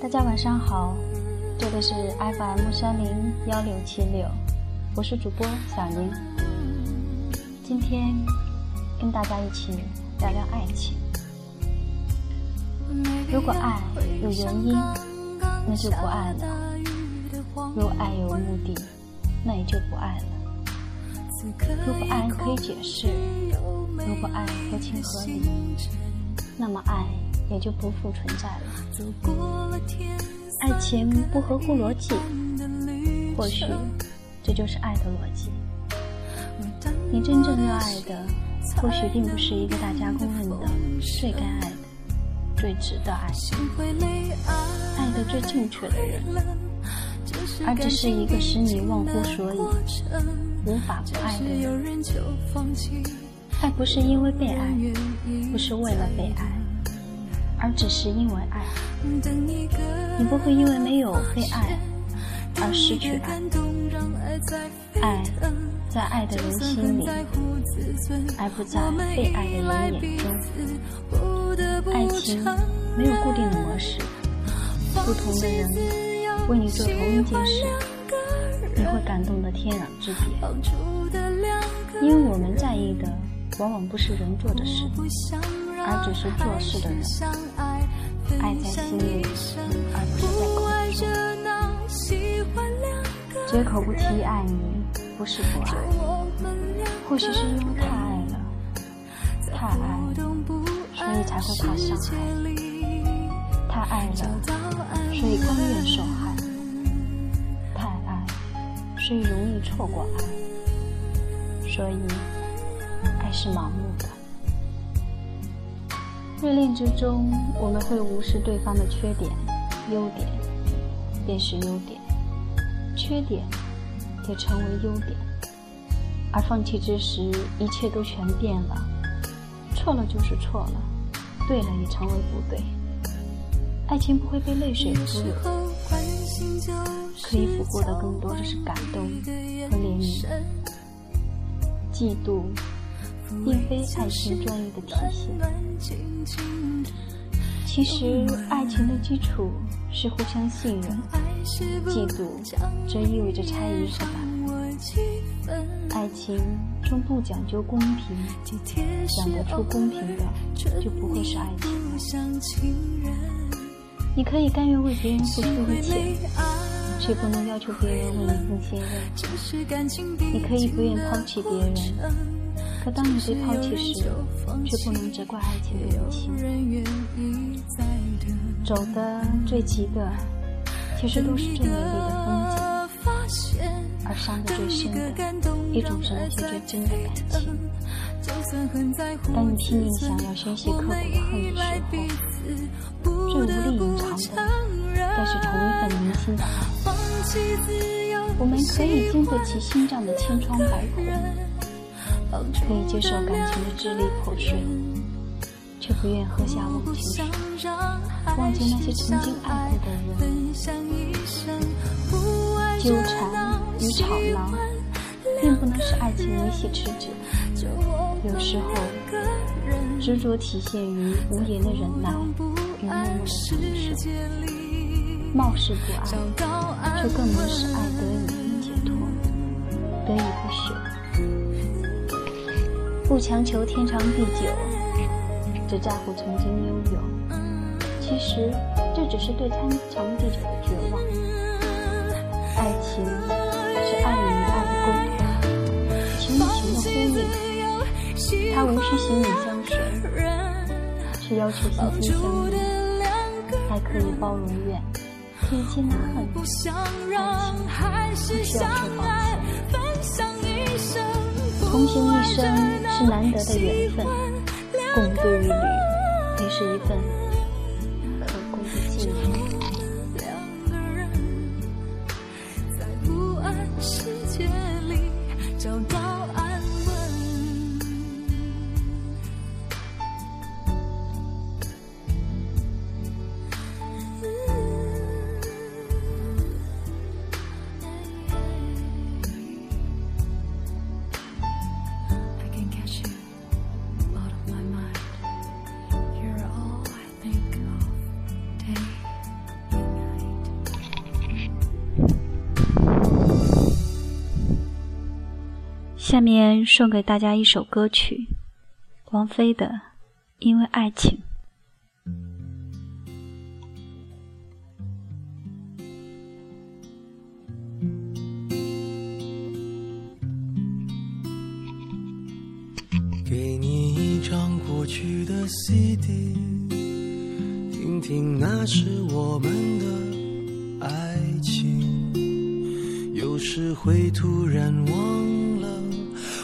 大家晚上好，这里是 FM 三零幺六七六，我是主播小宁。今天跟大家一起聊聊爱情。如果爱有原因，那就不爱了；如果爱有目的，那也就不爱了。如果爱可以解释，如果爱合情合理，那么爱也就不复存在了。爱情不合乎逻辑，或许这就是爱的逻辑。你真正热爱的，或许并不是一个大家公认的最该爱的、最值得爱、爱的最正确的人，而只是一个使你忘乎所以、无法不爱的人。爱不是因为被爱，不是为了被爱，而只是因为爱。你不会因为没有被爱而失去爱。爱在爱的人心里，而不在被爱的人眼中。爱情没有固定的模式，不同的人为你做同一件事，你会感动得天壤之别。因为我们在意的，往往不是人做的事，而只是做事的人。爱在心里，而不是在口中。绝口不提爱你，不是不爱，或许是因为太爱了，太爱，所以才会怕伤害；太爱了，所以甘愿受害；太爱，所以容易错过爱。所以，爱是盲目的。热恋之中，我们会无视对方的缺点，优点便是优点，缺点也成为优点。而放弃之时，一切都全变了，错了就是错了，对了也成为不对。爱情不会被泪水俘虏，可以俘获的更多的是感动和怜悯。嫉妒。并非爱情专一的体现。其实，爱情的基础是互相信任，嫉妒则意味着猜疑是吧爱情中不讲究公平，讲得出公平的就不会是爱情。你可以甘愿为别人付出一切，却不能要求别人为你奉献任何。你可以不愿抛弃别人。可当你被抛弃时，却不能责怪爱情的无情。走的最急的，其实都是最美丽的风景；而伤的最深的，一种是那些最真的感情。当你拼命想要宣泄刻骨的恨的时候，最无力隐藏的，该是同一份铭心的爱。我们可以经得起心脏的千疮百孔。可以接受感情的支离破碎，却不愿喝下忘情水，忘记那些曾经爱过的人。纠缠与吵闹，并不能使爱情维系持久。有时候，执着体现于无言的忍耐与默默的承受。貌似不爱，却更能使爱得以解脱，得以不朽。不强求天长地久，只在乎曾经拥有。其实，这只是对天长地久的绝望。爱情是爱与爱的沟通，情与情的呼应。它无需心灵相随，是要求心心相印。爱可以包容怨，可以接纳恨。爱情不需要说抱歉。同行一生是难得的缘分，共度一缕也是一份下面送给大家一首歌曲，王菲的《因为爱情》。给你一张过去的 CD，听听那是我们的爱情。有时会突然忘，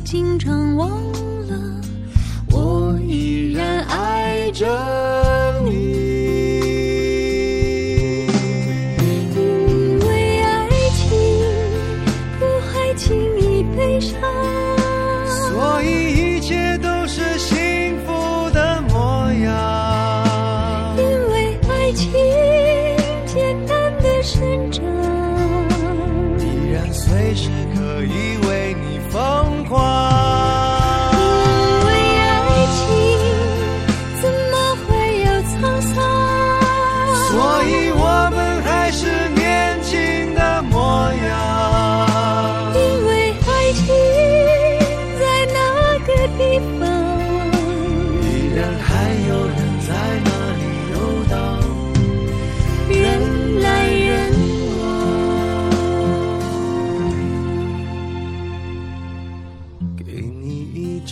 经常忘了，我依然爱着